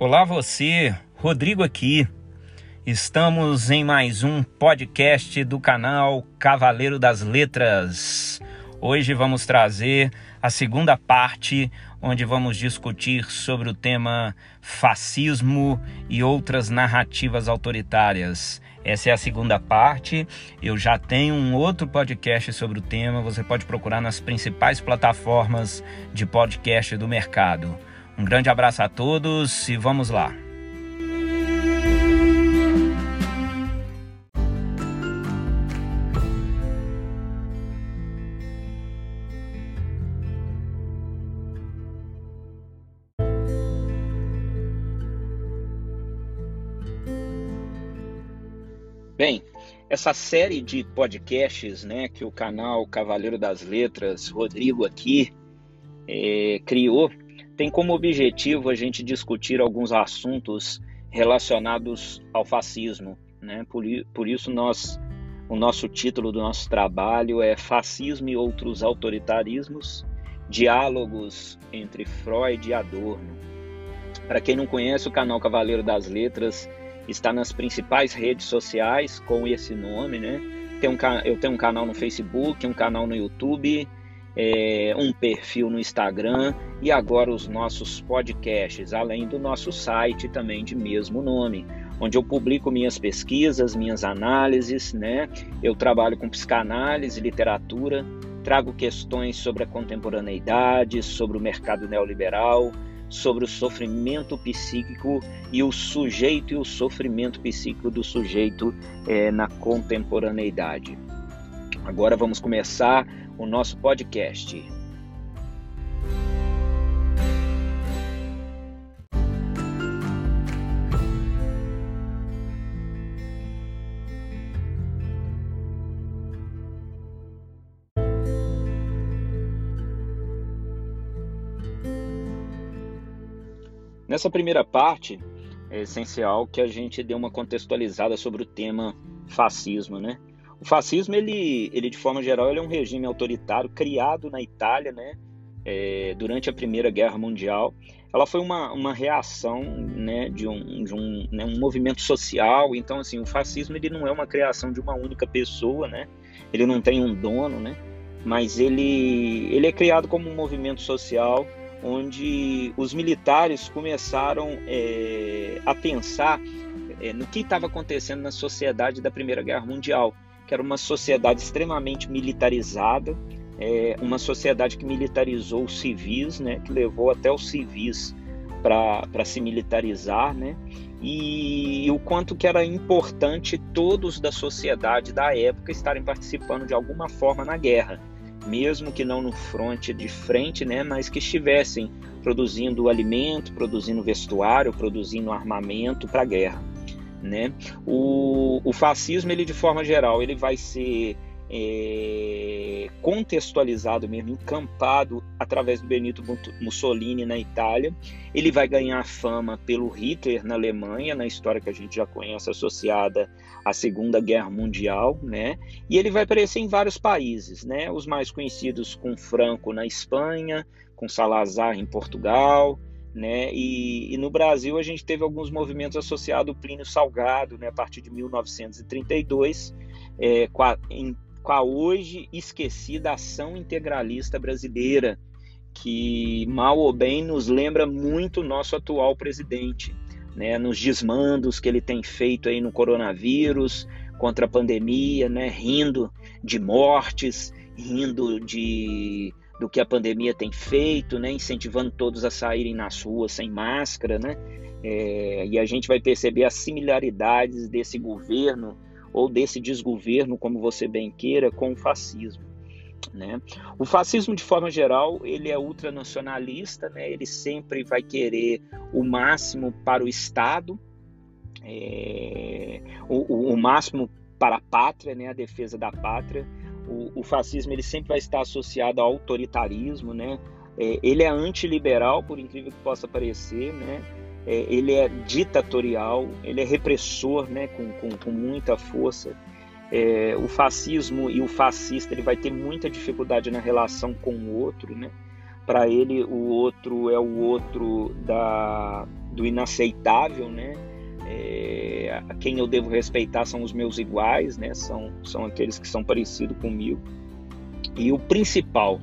Olá você, Rodrigo aqui. Estamos em mais um podcast do canal Cavaleiro das Letras. Hoje vamos trazer a segunda parte, onde vamos discutir sobre o tema fascismo e outras narrativas autoritárias. Essa é a segunda parte. Eu já tenho um outro podcast sobre o tema. Você pode procurar nas principais plataformas de podcast do mercado. Um grande abraço a todos e vamos lá. Bem, essa série de podcasts, né, que o canal Cavaleiro das Letras, Rodrigo aqui, é, criou, tem como objetivo a gente discutir alguns assuntos relacionados ao fascismo. Né? Por, por isso, nós, o nosso título do nosso trabalho é Fascismo e Outros Autoritarismos Diálogos entre Freud e Adorno. Para quem não conhece, o canal Cavaleiro das Letras está nas principais redes sociais com esse nome. Né? Tem um, eu tenho um canal no Facebook, um canal no YouTube é, um perfil no Instagram e agora os nossos podcasts, além do nosso site também de mesmo nome, onde eu publico minhas pesquisas, minhas análises, né? Eu trabalho com psicanálise, literatura, trago questões sobre a contemporaneidade, sobre o mercado neoliberal, sobre o sofrimento psíquico e o sujeito e o sofrimento psíquico do sujeito é, na contemporaneidade. Agora vamos começar o nosso podcast. Nessa primeira parte, é essencial que a gente dê uma contextualizada sobre o tema fascismo, né? O fascismo, ele, ele de forma geral, ele é um regime autoritário criado na Itália, né, é, durante a Primeira Guerra Mundial. Ela foi uma, uma reação, né, de um, de um, né, um movimento social. Então, assim, o fascismo ele não é uma criação de uma única pessoa, né? Ele não tem um dono, né? Mas ele, ele é criado como um movimento social onde os militares começaram é, a pensar é, no que estava acontecendo na sociedade da Primeira Guerra Mundial que era uma sociedade extremamente militarizada, é, uma sociedade que militarizou os civis, né, que levou até os civis para se militarizar, né, e, e, o quanto que era importante todos da sociedade da época estarem participando de alguma forma na guerra, mesmo que não no fronte de frente, né, mas que estivessem produzindo alimento, produzindo vestuário, produzindo armamento para a guerra. Né? O, o fascismo, ele de forma geral, ele vai ser é, contextualizado mesmo, encampado através do Benito Mussolini na Itália. Ele vai ganhar fama pelo Hitler na Alemanha, na história que a gente já conhece associada à Segunda Guerra Mundial, né? E ele vai aparecer em vários países, né? Os mais conhecidos com Franco na Espanha, com Salazar em Portugal, né? E, e, no Brasil a gente teve alguns movimentos associados ao Plínio Salgado, né? a partir de 1932, é, com, a, em, com a hoje esquecida ação integralista brasileira, que mal ou bem nos lembra muito o nosso atual presidente, né? nos desmandos que ele tem feito aí no coronavírus, contra a pandemia, né? rindo de mortes, rindo de do que a pandemia tem feito, né, incentivando todos a saírem nas ruas sem máscara, né, é, e a gente vai perceber as similaridades desse governo ou desse desgoverno, como você bem queira, com o fascismo. Né? O fascismo, de forma geral, ele é ultranacionalista, né? ele sempre vai querer o máximo para o Estado, é, o, o, máximo para a pátria, né? a defesa da pátria, o, o fascismo ele sempre vai estar associado ao autoritarismo, né? É, ele é antiliberal, por incrível que possa parecer, né? É, ele é ditatorial, ele é repressor, né? Com, com, com muita força. É, o fascismo e o fascista ele vai ter muita dificuldade na relação com o outro, né? Para ele, o outro é o outro da, do inaceitável, né? É, a quem eu devo respeitar são os meus iguais, né? São, são aqueles que são parecidos comigo. E o principal,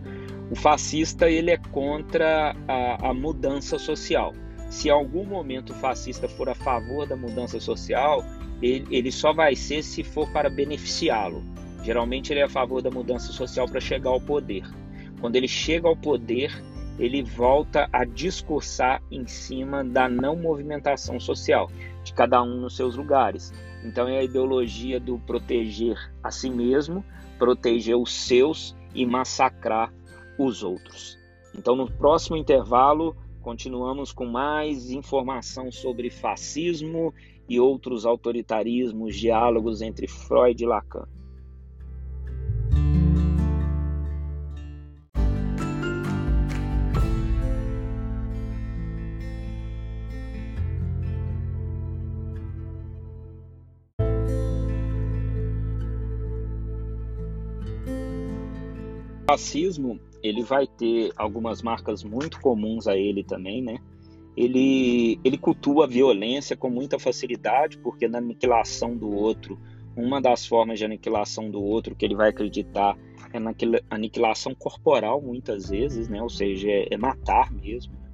o fascista ele é contra a, a mudança social. Se algum momento o fascista for a favor da mudança social, ele, ele só vai ser se for para beneficiá-lo. Geralmente ele é a favor da mudança social para chegar ao poder. Quando ele chega ao poder, ele volta a discursar em cima da não movimentação social, de cada um nos seus lugares. Então é a ideologia do proteger a si mesmo, proteger os seus e massacrar os outros. Então no próximo intervalo continuamos com mais informação sobre fascismo e outros autoritarismos, diálogos entre Freud e Lacan. Racismo ele vai ter algumas marcas muito comuns a ele também, né? Ele, ele cultua a violência com muita facilidade, porque na aniquilação do outro, uma das formas de aniquilação do outro que ele vai acreditar é na aniquilação corporal, muitas vezes, né? Ou seja, é, é matar mesmo. Né?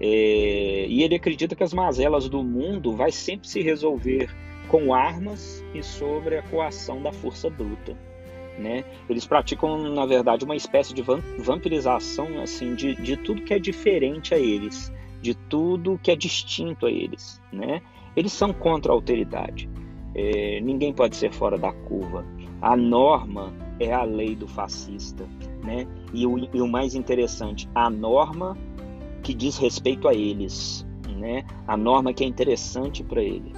É, e ele acredita que as mazelas do mundo vai sempre se resolver com armas e sobre a coação da força bruta. Né? Eles praticam, na verdade, uma espécie de vampirização assim, de, de tudo que é diferente a eles, de tudo que é distinto a eles. Né? Eles são contra a alteridade. É, ninguém pode ser fora da curva. A norma é a lei do fascista. Né? E, o, e o mais interessante, a norma que diz respeito a eles. Né? A norma que é interessante para ele.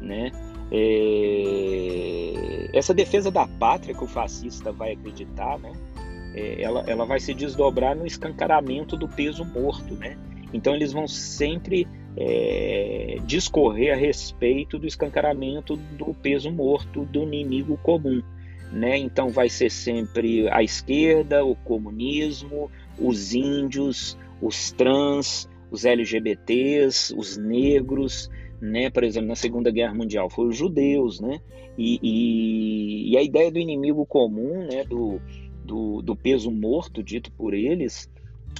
Né? É, essa defesa da pátria que o fascista vai acreditar, né? É, ela, ela vai se desdobrar no escancaramento do peso morto, né? Então eles vão sempre é, discorrer a respeito do escancaramento do peso morto do inimigo comum. Né? Então vai ser sempre a esquerda, o comunismo, os índios, os trans, os LGBTs, os negros, né? Por exemplo, na Segunda Guerra Mundial foram os judeus, né? E, e, e, a ideia do inimigo comum, né? Do, do, do, peso morto dito por eles,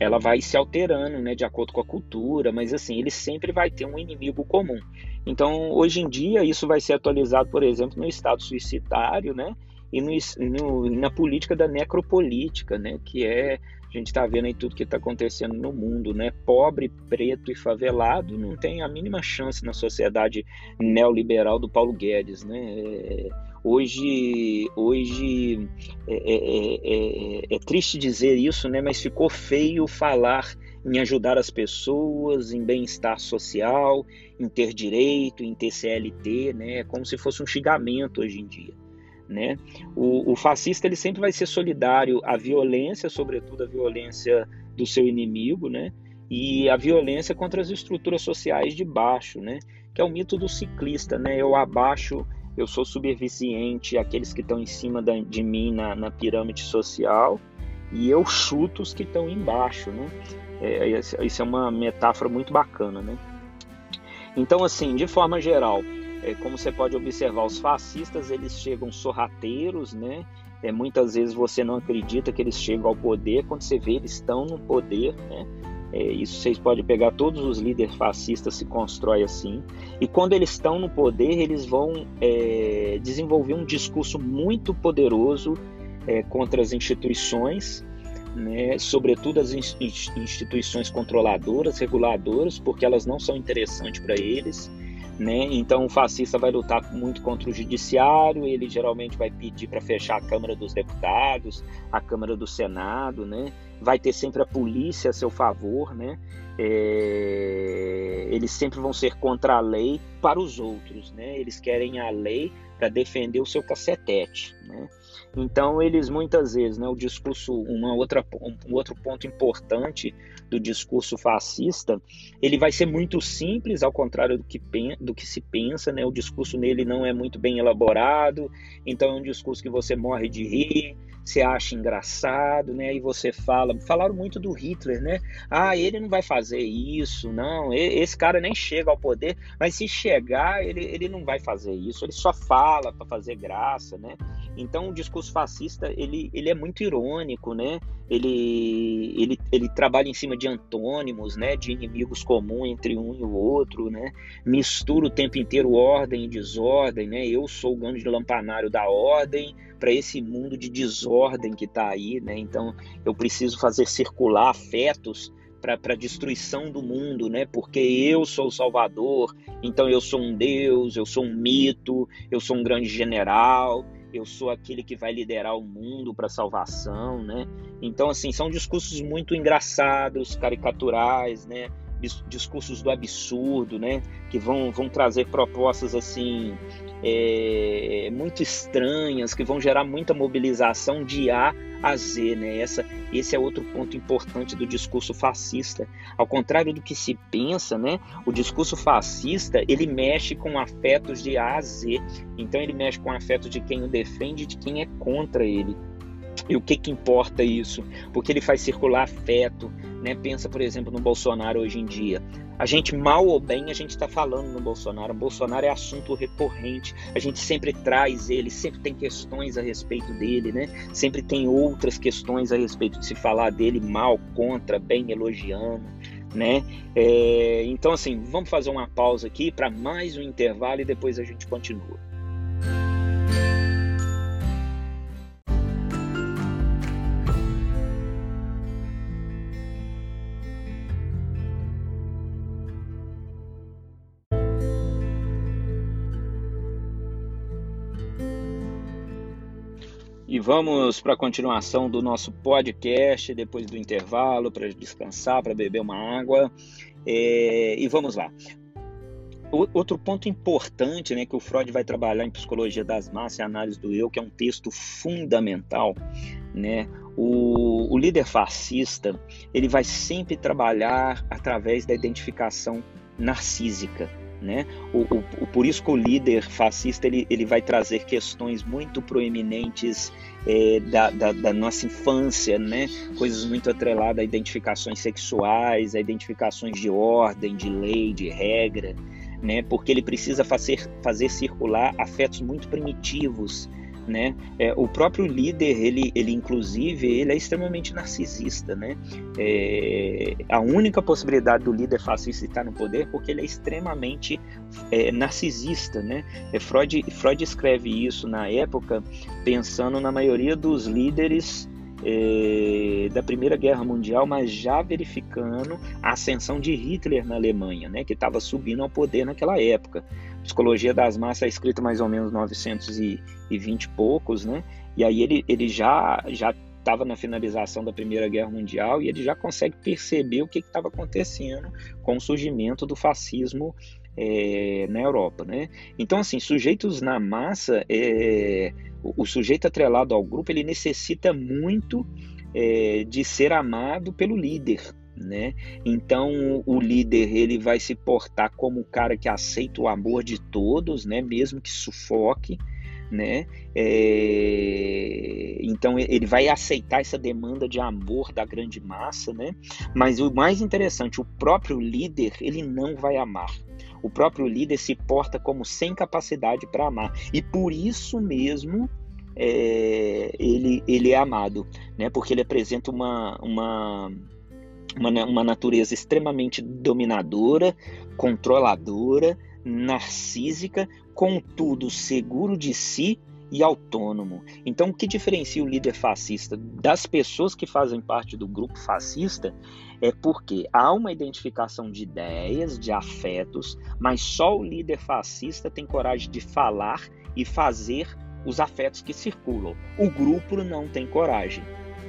ela vai se alterando, né? De acordo com a cultura, mas assim ele sempre vai ter um inimigo comum. Então, hoje em dia isso vai ser atualizado, por exemplo, no Estado suicidário, né? E no, no, na política da necropolítica, né? Que é gente está vendo aí tudo que está acontecendo no mundo, né? Pobre, preto e favelado não tem a mínima chance na sociedade neoliberal do Paulo Guedes, né? É, hoje, hoje é, é, é, é, triste dizer isso, né? Mas ficou feio falar em ajudar as pessoas, em bem-estar social, em ter direito, em ter CLT, né? É como se fosse um xingamento hoje em dia. Né? O, o, fascista ele sempre vai ser solidário à violência, sobretudo à violência do seu inimigo, né? e a violência contra as estruturas sociais de baixo, né? que é o mito do ciclista. Né? Eu abaixo, eu sou subserviente àqueles que estão em cima da, de mim na, na, pirâmide social e eu chuto os que estão embaixo. Né? É, isso é uma metáfora muito bacana. Né? Então, assim, de forma geral, é, como você pode observar, os fascistas eles chegam sorrateiros, né? É, muitas vezes você não acredita que eles chegam ao poder, quando você vê eles estão no poder, né? É, isso vocês podem pegar, todos os líderes fascistas se constroem assim. E quando eles estão no poder, eles vão é, desenvolver um discurso muito poderoso é, contra as instituições, né, sobretudo as instituições controladoras, reguladoras, porque elas não são interessantes para eles. Né? Então o fascista vai lutar muito contra o judiciário, ele geralmente vai pedir para fechar a Câmara dos Deputados, a Câmara do Senado, né? vai ter sempre a polícia a seu favor, né? É... eles sempre vão ser contra a lei para os outros, né? eles querem a lei para defender o seu cacetete. Né? Então eles muitas vezes, né, o discurso, uma outra, um outro ponto importante do discurso fascista, ele vai ser muito simples, ao contrário do que, do que se pensa, né? O discurso nele não é muito bem elaborado, então é um discurso que você morre de rir, você acha engraçado, né? E você fala, falaram muito do Hitler, né? Ah, ele não vai fazer isso, não. Esse cara nem chega ao poder, mas se chegar, ele, ele não vai fazer isso. Ele só fala para fazer graça, né? Então o discurso fascista ele, ele é muito irônico, né? Ele, ele, ele trabalha em cima de antônimos, né? De inimigos comuns entre um e o outro, né? Mistura o tempo inteiro ordem e desordem, né? Eu sou o grande lampanário da ordem para esse mundo de desordem que está aí, né? Então eu preciso fazer circular afetos para a destruição do mundo, né? Porque eu sou o Salvador, então eu sou um Deus, eu sou um mito, eu sou um grande general, eu sou aquele que vai liderar o mundo para salvação, né? Então, assim, são discursos muito engraçados, caricaturais, né? Discursos do absurdo, né? Que vão, vão trazer propostas, assim, é, muito estranhas, que vão gerar muita mobilização de A a Z, né? Essa, esse é outro ponto importante do discurso fascista. Ao contrário do que se pensa, né? O discurso fascista ele mexe com afetos de A a Z. Então ele mexe com afetos de quem o defende e de quem é contra ele. E o que, que importa isso? Porque ele faz circular afeto. Né? Pensa, por exemplo, no Bolsonaro hoje em dia. A gente, mal ou bem, a gente está falando no Bolsonaro. O Bolsonaro é assunto recorrente. A gente sempre traz ele, sempre tem questões a respeito dele, né? Sempre tem outras questões a respeito de se falar dele mal, contra, bem, elogiando, né? É, então, assim, vamos fazer uma pausa aqui para mais um intervalo e depois a gente continua. Vamos para a continuação do nosso podcast, depois do intervalo, para descansar, para beber uma água. É, e vamos lá. Outro ponto importante né, que o Freud vai trabalhar em Psicologia das Massas e Análise do Eu, que é um texto fundamental, né? O, o líder fascista ele vai sempre trabalhar através da identificação narcísica. Né? O, o, o, por isso que o líder fascista ele, ele vai trazer questões muito proeminentes é, da, da, da, nossa infância, né? coisas muito atreladas a identificações sexuais, a identificações de ordem, de lei, de regra, né? porque ele precisa fazer, fazer circular afetos muito primitivos né? É, o próprio líder, ele, ele inclusive, ele é extremamente narcisista, né? É, a única possibilidade do líder fascista estar no poder porque ele é extremamente é, narcisista, né? É, Freud, Freud escreve isso na época pensando na maioria dos líderes é, da Primeira Guerra Mundial, mas já verificando a ascensão de Hitler na Alemanha, né, que estava subindo ao poder naquela época. Psicologia das Massas é escrita mais ou menos 920 e poucos, né? E aí ele, ele já já estava na finalização da Primeira Guerra Mundial e ele já consegue perceber o que estava acontecendo com o surgimento do fascismo é, na Europa, né? Então, assim, sujeitos na massa, é, o, o, sujeito atrelado ao grupo, ele necessita muito é, de ser amado pelo líder, né? Então o líder ele vai se portar como o cara que aceita o amor de todos, né? Mesmo que sufoque, né? É... Então ele vai aceitar essa demanda de amor da grande massa, né? Mas o mais interessante, o próprio líder ele não vai amar. O próprio líder se porta como sem capacidade para amar e por isso mesmo é... ele ele é amado, né? Porque ele apresenta uma uma uma, uma natureza extremamente dominadora, controladora, narcísica, contudo seguro de si e autônomo. Então, o que diferencia o líder fascista das pessoas que fazem parte do grupo fascista é porque há uma identificação de ideias, de afetos, mas só o líder fascista tem coragem de falar e fazer os afetos que circulam. O grupo não tem coragem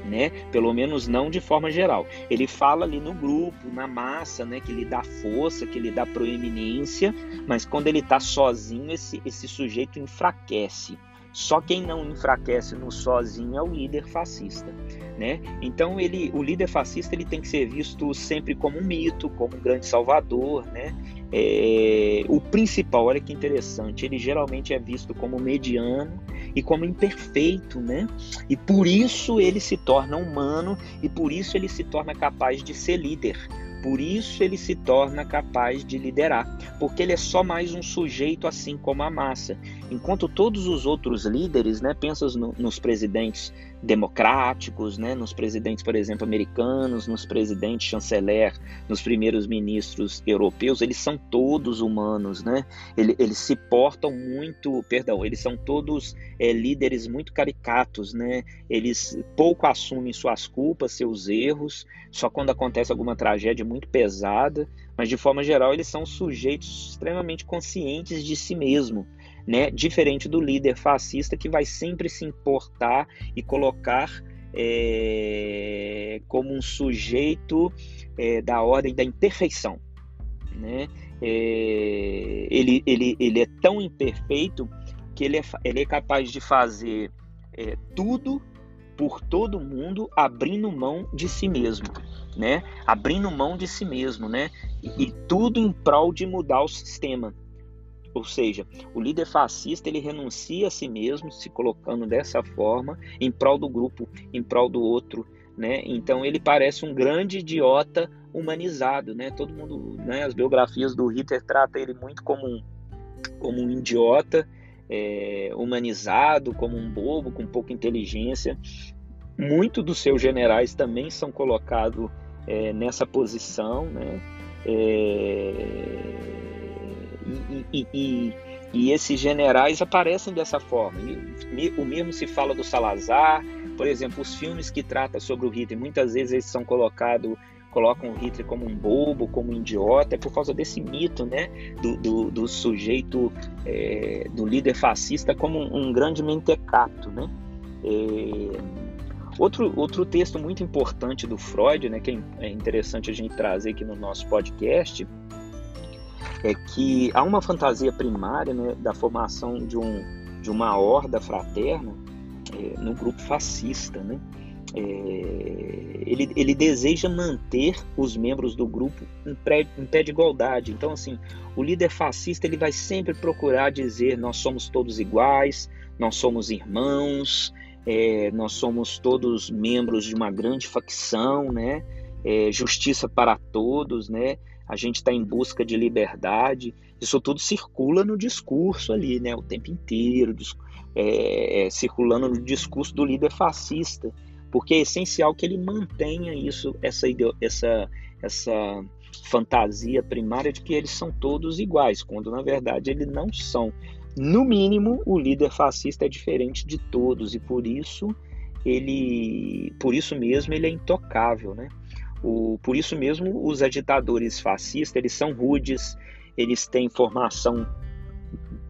né? Pelo menos não de forma geral. Ele fala ali no grupo, na massa, né? Que lhe dá força, que lhe dá proeminência, mas quando ele está sozinho, esse, esse sujeito enfraquece. Só quem não enfraquece no sozinho é o líder fascista. Né? Então ele, o líder fascista ele tem que ser visto sempre como um mito, como um grande salvador, né? É, o principal, olha que interessante, ele geralmente é visto como mediano e como imperfeito, né? E por isso ele se torna humano e por isso ele se torna capaz de ser líder. Por isso ele se torna capaz de liderar, porque ele é só mais um sujeito assim como a massa. Enquanto todos os outros líderes, né, pensas no, nos presidentes democráticos, né, nos presidentes, por exemplo, americanos, nos presidentes chanceler, nos primeiros ministros europeus, eles são todos humanos, né? Eles, eles se portam muito, perdão, eles são todos é, líderes muito caricatos, né? Eles pouco assumem suas culpas, seus erros, só quando acontece alguma tragédia muito pesada, mas de forma geral eles são sujeitos extremamente conscientes de si mesmo né? Diferente do líder fascista que vai sempre se importar e colocar é, como um sujeito é, da ordem da imperfeição, né? É, ele, ele, ele é tão imperfeito que ele é, ele é capaz de fazer é, tudo por todo mundo abrindo mão de si mesmo, né? Abrindo mão de si mesmo, né? E, e tudo em prol de mudar o sistema. Ou seja, o líder fascista ele renuncia a si mesmo, se colocando dessa forma em prol do grupo, em prol do outro, né? Então ele parece um grande idiota humanizado, né? Todo mundo, né? As biografias do Hitler tratam ele muito como um, como um idiota, é, humanizado, como um bobo com pouca inteligência. Muitos dos seus generais também são colocados é, nessa posição, né? É, e, e, e, esses generais aparecem dessa forma. O mesmo se fala do Salazar, por exemplo, os filmes que tratam sobre o Hitler, muitas vezes eles são colocados colocam o Hitler como um bobo, como um idiota, é por causa desse mito, né, do, do, do sujeito, é, do líder fascista como um, um grande mentecato, né. É, outro, outro texto muito importante do Freud, né, que é, é interessante a gente trazer aqui no nosso podcast, é que há uma fantasia primária né, da formação de, um, de uma horda fraterna é, no grupo fascista. Né? É, ele, ele deseja manter os membros do grupo em, pré, em pé de igualdade. Então, assim, o líder fascista ele vai sempre procurar dizer nós somos todos iguais, nós somos irmãos, é, nós somos todos membros de uma grande facção, né? É, justiça para todos, né? A gente está em busca de liberdade, isso tudo circula no discurso ali, né, o tempo inteiro, é, é, circulando no discurso do líder fascista, porque é essencial que ele mantenha isso, essa, essa, essa fantasia primária de que eles são todos iguais, quando na verdade eles não são. No mínimo, o líder fascista é diferente de todos e por isso ele, por isso mesmo, ele é intocável, né? O, por isso mesmo, os agitadores fascistas eles são rudes, eles têm formação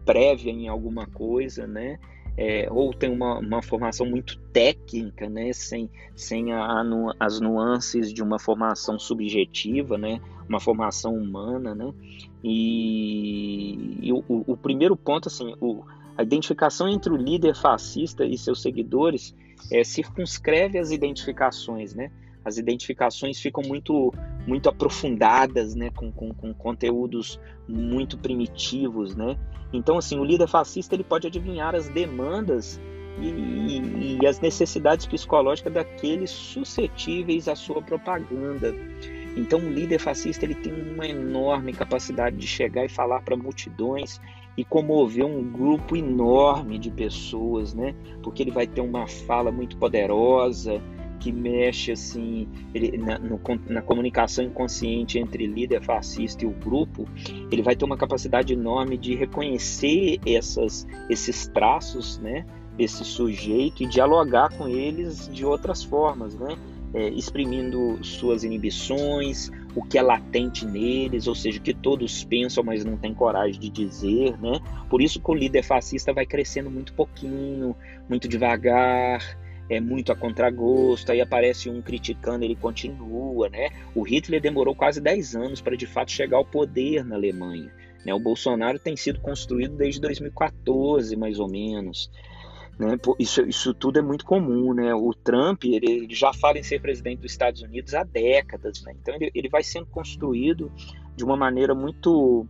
prévia em alguma coisa, né? É, ou tem uma, uma, formação muito técnica, né? Sem, sem a, a, as nuances de uma formação subjetiva, né? Uma formação humana, né? E, e o, o, primeiro ponto, assim, o, a identificação entre o líder fascista e seus seguidores é, circunscreve as identificações, né? As identificações ficam muito muito aprofundadas, né, com, com, com, conteúdos muito primitivos, né? Então, assim, o líder fascista ele pode adivinhar as demandas e, e, e as necessidades psicológicas daqueles suscetíveis à sua propaganda. Então, o líder fascista ele tem uma enorme capacidade de chegar e falar para multidões e comover um grupo enorme de pessoas, né? Porque ele vai ter uma fala muito poderosa, que mexe assim ele, na, no, na, comunicação inconsciente entre líder fascista e o grupo, ele vai ter uma capacidade enorme de reconhecer essas, esses traços, né, desse sujeito e dialogar com eles de outras formas, né, é, exprimindo suas inibições, o que é latente neles, ou seja, que todos pensam, mas não têm coragem de dizer, né? Por isso que o líder fascista vai crescendo muito pouquinho, muito devagar, é muito a contragosto, aí aparece um criticando, ele continua, né? O Hitler demorou quase 10 anos para de fato chegar ao poder na Alemanha. Né? O Bolsonaro tem sido construído desde 2014, mais ou menos. Né? Isso, isso tudo é muito comum. Né? O Trump ele, ele já fala em ser presidente dos Estados Unidos há décadas. Né? Então ele, ele vai sendo construído de uma maneira muito,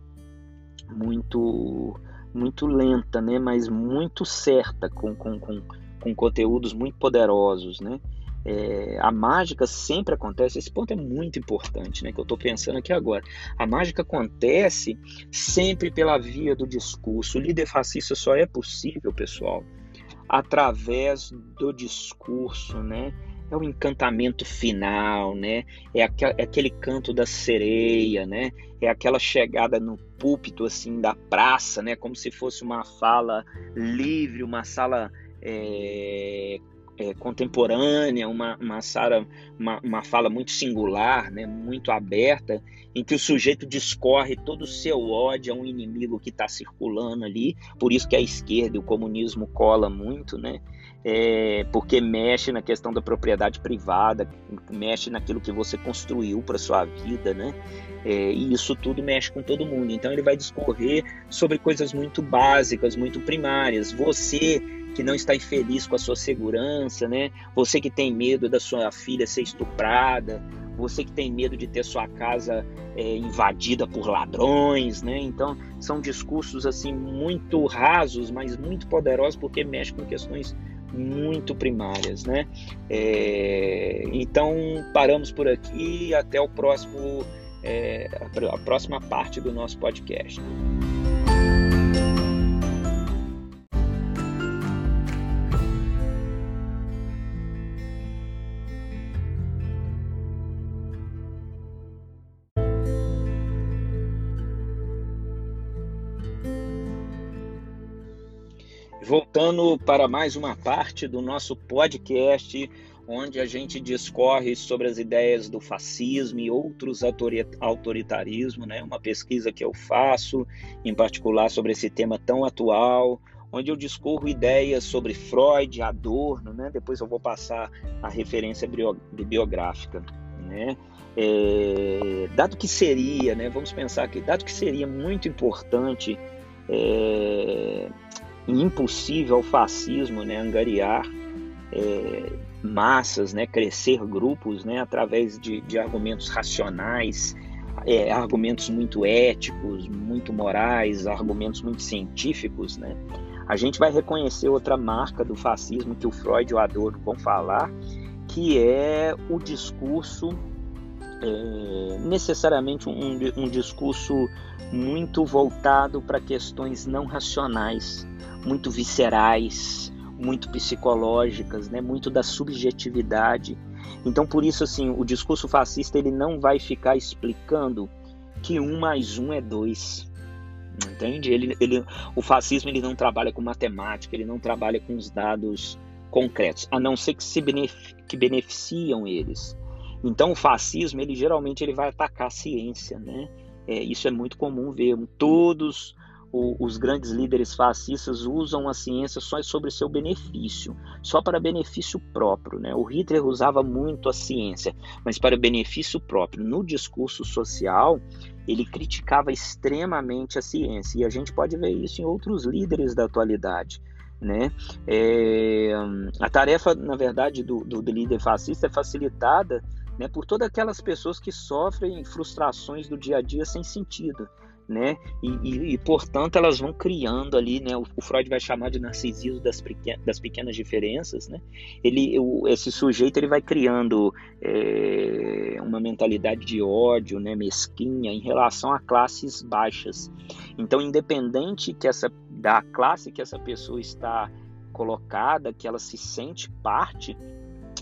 muito, muito lenta, né? mas muito certa, com, com, com, com conteúdos muito poderosos. Né? É, a mágica sempre acontece, esse ponto é muito importante, né, que eu estou pensando aqui agora. A mágica acontece sempre pela via do discurso. O líder fascista só é possível, pessoal, através do discurso, né? É o encantamento final, né? É, é aquele canto da sereia, né? É aquela chegada no púlpito assim da praça, né? Como se fosse uma fala livre, uma sala é, é, contemporânea, uma, uma, sala, uma, uma fala muito singular, né, muito aberta, em que o sujeito discorre todo o seu ódio a um inimigo que está circulando ali, por isso que a esquerda e o comunismo cola muito, né? É, porque mexe na questão da propriedade privada, mexe naquilo que você construiu para sua vida, né? É, e isso tudo mexe com todo mundo. Então ele vai discorrer sobre coisas muito básicas, muito primárias. Você que não está infeliz com a sua segurança, né? Você que tem medo da sua filha ser estuprada, você que tem medo de ter sua casa é, invadida por ladrões, né? Então são discursos assim muito rasos, mas muito poderosos porque mexem com questões muito primárias, né? É, então paramos por aqui até o próximo é, a próxima parte do nosso podcast. Voltando para mais uma parte do nosso podcast, onde a gente discorre sobre as ideias do fascismo e outros autoritarismos, né? Uma pesquisa que eu faço, em particular sobre esse tema tão atual, onde eu discorro ideias sobre Freud, Adorno, né? Depois eu vou passar a referência bibliográfica, né? É, dado que seria, né? Vamos pensar aqui, dado que seria muito importante é, impossível ao fascismo né, angariar é, massas, né, crescer grupos né, através de, de argumentos racionais, é, argumentos muito éticos, muito morais, argumentos muito científicos. Né? A gente vai reconhecer outra marca do fascismo que o Freud e o Adorno vão falar, que é o discurso é, necessariamente um, um, discurso muito voltado para questões não racionais, muito viscerais, muito psicológicas, né? muito da subjetividade. Então, por isso, assim, o discurso fascista ele não vai ficar explicando que um mais um é dois. Entende? Ele, ele, o fascismo ele não trabalha com matemática, ele não trabalha com os dados concretos, a não ser que se benefic, que beneficiam eles. Então, o fascismo ele geralmente ele vai atacar a ciência, né? É, isso é muito comum ver. Todos o, os grandes líderes fascistas usam a ciência só sobre seu benefício, só para benefício próprio. Né? O Hitler usava muito a ciência, mas para benefício próprio. No discurso social, ele criticava extremamente a ciência, e a gente pode ver isso em outros líderes da atualidade. Né? É, a tarefa, na verdade, do, do, do líder fascista é facilitada né, por todas aquelas pessoas que sofrem frustrações do dia a dia sem sentido né? E, e, e, portanto elas vão criando ali, né? O, o Freud vai chamar de narcisismo das, pequenas, das pequenas diferenças, né? Ele, o, esse sujeito ele vai criando é, uma mentalidade de ódio, né? Mesquinha em relação a classes baixas. Então, independente que essa da classe que essa pessoa está colocada, que ela se sente parte,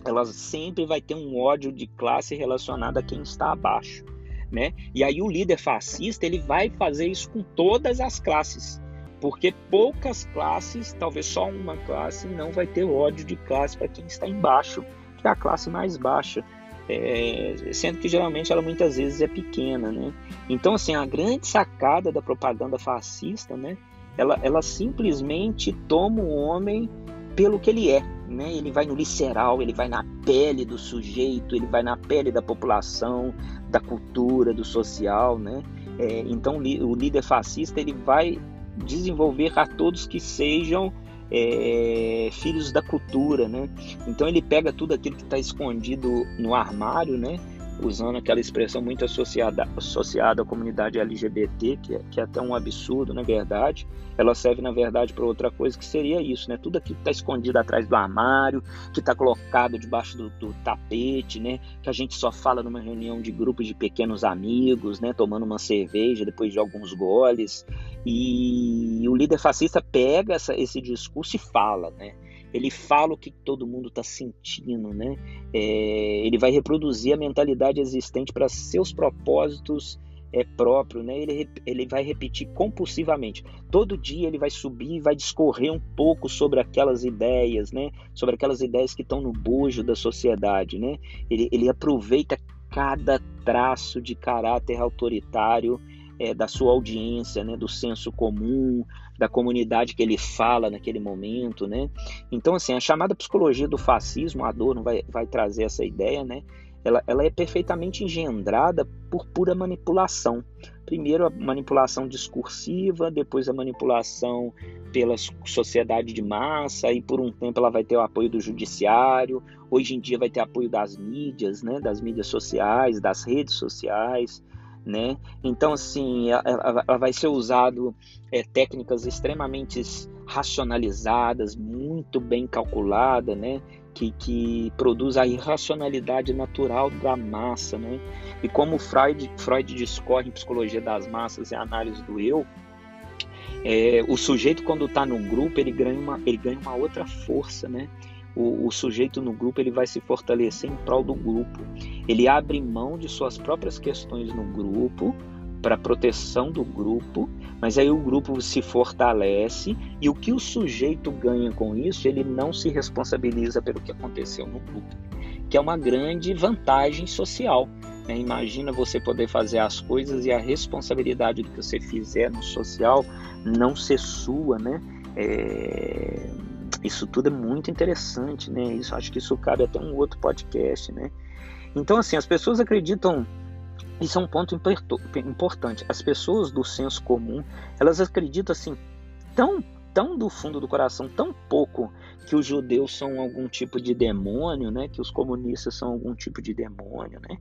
ela sempre vai ter um ódio de classe relacionado a quem está abaixo né? E aí o líder fascista ele vai fazer isso com todas as classes, porque poucas classes, talvez só uma classe, não vai ter ódio de classe para quem está embaixo, que é a classe mais baixa. É, sendo que geralmente ela muitas vezes é pequena, né? Então, assim, a grande sacada da propaganda fascista, né? Ela, ela simplesmente toma o homem pelo que ele é, né? Ele vai no visceral, ele vai na pele do sujeito, ele vai na pele da população, da cultura, do social, né? É, então o líder fascista ele vai desenvolver a todos que sejam é, filhos da cultura, né? Então ele pega tudo aquilo que está escondido no armário, né? Usando aquela expressão muito associada, associada à comunidade LGBT, que é, que é até um absurdo, na verdade. Ela serve, na verdade, para outra coisa, que seria isso, né? Tudo aquilo que está escondido atrás do armário, que está colocado debaixo do, do, tapete, né? Que a gente só fala numa reunião de grupos de pequenos amigos, né? Tomando uma cerveja depois de alguns goles. E o líder fascista pega essa, esse discurso e fala, né? Ele fala o que todo mundo está sentindo, né? É, ele vai reproduzir a mentalidade existente para seus propósitos é próprio, né? Ele, ele vai repetir compulsivamente. Todo dia ele vai subir e vai discorrer um pouco sobre aquelas ideias, né? Sobre aquelas ideias que estão no bojo da sociedade, né? Ele, ele aproveita cada traço de caráter autoritário é, da sua audiência, né? Do senso comum, da comunidade que ele fala naquele momento, né? Então, assim, a chamada psicologia do fascismo, a Adorno vai, vai trazer essa ideia, né? Ela, ela é perfeitamente engendrada por pura manipulação. Primeiro a manipulação discursiva, depois a manipulação pela sociedade de massa, e por um tempo ela vai ter o apoio do judiciário, hoje em dia vai ter apoio das mídias, né, das mídias sociais, das redes sociais, né? Então, assim, ela, ela vai ser usado é, técnicas extremamente racionalizadas, muito bem calculada, né? Que, que produz a irracionalidade natural da massa, né? E como Freud, Freud discorre em psicologia das massas e análise do eu, é, o sujeito quando está no grupo ele ganha uma ele ganha uma outra força, né? O, o, sujeito no grupo ele vai se fortalecer em prol do grupo. Ele abre mão de suas próprias questões no grupo para proteção do grupo, mas aí o grupo se fortalece e o que o sujeito ganha com isso, ele não se responsabiliza pelo que aconteceu no grupo, que é uma grande vantagem social. Né? Imagina você poder fazer as coisas e a responsabilidade do que você fizer no social não ser sua, né? É isso tudo é muito interessante, né? Isso acho que isso cabe até um outro podcast, né? Então, assim, as pessoas acreditam. Isso é um ponto importante. As pessoas do senso comum, elas acreditam assim tão tão do fundo do coração, tão pouco que os judeus são algum tipo de demônio, né? Que os comunistas são algum tipo de demônio, né?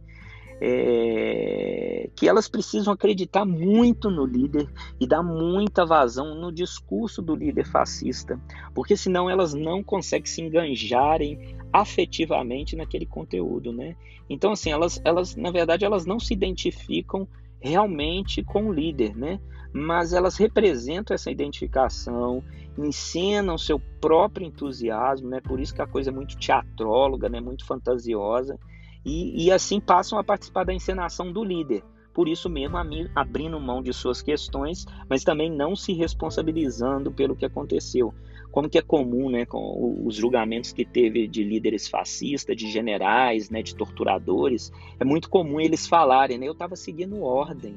É, que elas precisam acreditar muito no líder e dar muita vazão no discurso do líder fascista, porque senão elas não conseguem se enganjarem afetivamente naquele conteúdo, né? Então assim, elas, elas na verdade elas não se identificam realmente com o líder, né? Mas elas representam essa identificação, encenam seu próprio entusiasmo, né? Por isso que a coisa é muito teatróloga, né? Muito fantasiosa e, e assim passam a participar da encenação do líder. Por isso mesmo, abrindo mão de suas questões, mas também não se responsabilizando pelo que aconteceu. Como que é comum, né, com os julgamentos que teve de líderes fascistas, de generais, né, de torturadores, é muito comum eles falarem, né, eu estava seguindo ordem.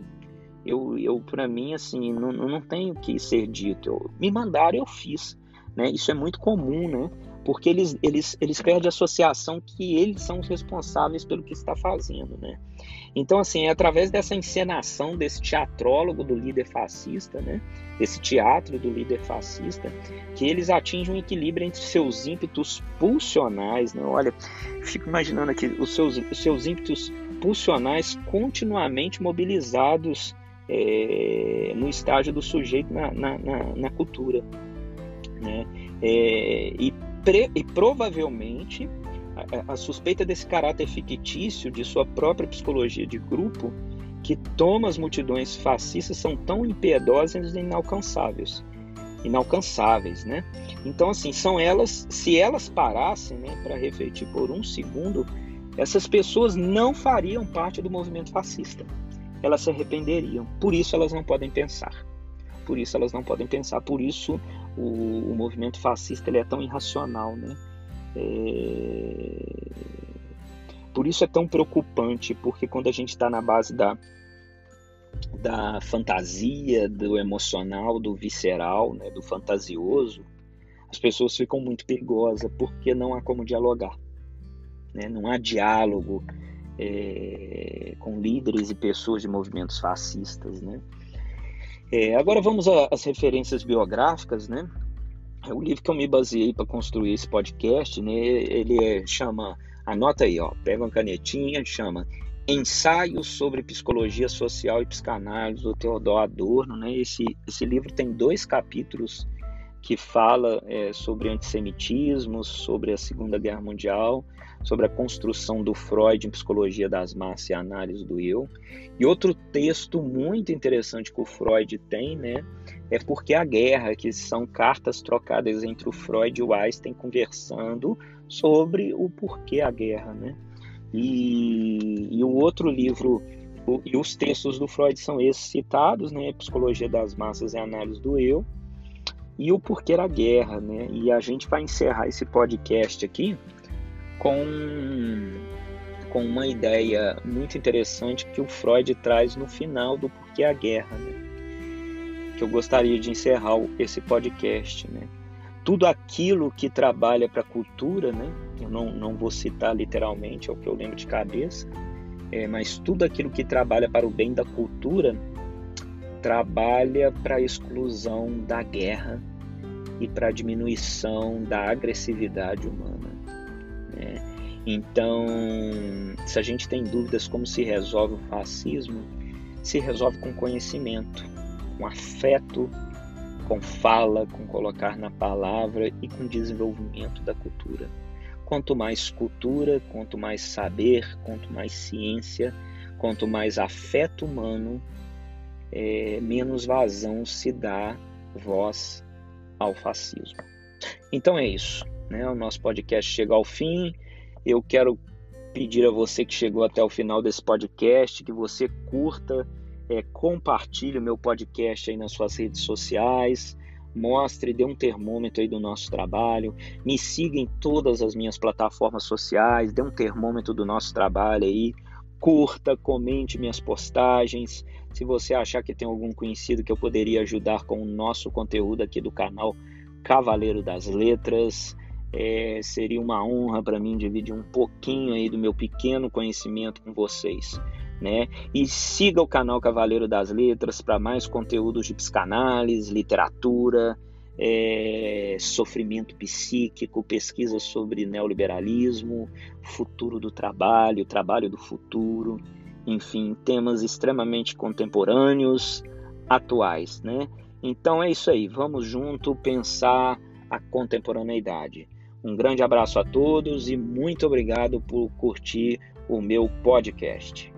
Eu, eu para mim, assim, não, não tenho que ser dito. Eu, me mandaram, eu fiz. Né? Isso é muito comum, né? Porque eles, eles, eles perdem a associação que eles são os responsáveis pelo que está fazendo, né? Então, assim, é através dessa encenação desse teatrólogo do líder fascista, né? Desse teatro do líder fascista, que eles atingem um equilíbrio entre seus ímpetos pulsionais, né? Olha, fico imaginando aqui os seus, os seus ímpetos pulsionais continuamente mobilizados é, no estágio do sujeito na, na, na, na cultura, né? É, e e provavelmente a, a suspeita desse caráter fictício de sua própria psicologia de grupo que toma as multidões fascistas são tão impiedosas e inalcançáveis inalcançáveis, né? Então assim, são elas, se elas parassem, né, para refletir por um segundo, essas pessoas não fariam parte do movimento fascista. Elas se arrependeriam. Por isso elas não podem pensar. Por isso elas não podem pensar. Por isso o, o movimento fascista ele é tão irracional, né? É... Por isso é tão preocupante, porque quando a gente está na base da, da fantasia, do emocional, do visceral, né, do fantasioso, as pessoas ficam muito perigosas porque não há como dialogar. Né? Não há diálogo é, com líderes e pessoas de movimentos fascistas. Né? É, agora vamos às referências biográficas, né? É o livro que eu me baseei para construir esse podcast, né? Ele é, chama, anota aí, ó, pega uma canetinha, chama Ensaios sobre Psicologia Social e Psicanálise do Theodor Adorno, né? Esse, esse livro tem dois capítulos que fala é, sobre antissemitismo, sobre a Segunda Guerra Mundial, sobre a construção do Freud em Psicologia das Massas e Análise do Eu. E outro texto muito interessante que o Freud tem, né, é Porque a Guerra, que são cartas trocadas entre o Freud e o Einstein conversando sobre o porquê a guerra, né? E, e o outro livro o, e os textos do Freud são esses citados, né? Psicologia das Massas e Análise do Eu e o porquê da guerra, né? E a gente vai encerrar esse podcast aqui com com uma ideia muito interessante que o Freud traz no final do porquê a guerra, né? Que eu gostaria de encerrar esse podcast, né? Tudo aquilo que trabalha para a cultura, né? Eu não, não vou citar literalmente, é o que eu lembro de cabeça, é, mas tudo aquilo que trabalha para o bem da cultura trabalha para a exclusão da guerra e para a diminuição da agressividade humana. Né? Então, se a gente tem dúvidas como se resolve o fascismo, se resolve com conhecimento, com afeto, com fala, com colocar na palavra e com desenvolvimento da cultura. Quanto mais cultura, quanto mais saber, quanto mais ciência, quanto mais afeto humano, é, menos vazão se dá voz ao fascismo. Então é isso. Né? O nosso podcast chega ao fim. Eu quero pedir a você que chegou até o final desse podcast que você curta, é, compartilhe o meu podcast aí nas suas redes sociais mostre, dê um termômetro aí do nosso trabalho, me siga em todas as minhas plataformas sociais, dê um termômetro do nosso trabalho aí, curta, comente minhas postagens. Se você achar que tem algum conhecido que eu poderia ajudar com o nosso conteúdo aqui do canal Cavaleiro das Letras, é, seria uma honra para mim dividir um pouquinho aí do meu pequeno conhecimento com vocês né? E siga o canal Cavaleiro das Letras para mais conteúdos de psicanálise, literatura, é, sofrimento psíquico, pesquisa sobre neoliberalismo, futuro do trabalho, trabalho do futuro, enfim, temas extremamente contemporâneos, atuais, né? Então é isso aí, vamos junto pensar a contemporaneidade. Um grande abraço a todos e muito obrigado por curtir o meu podcast.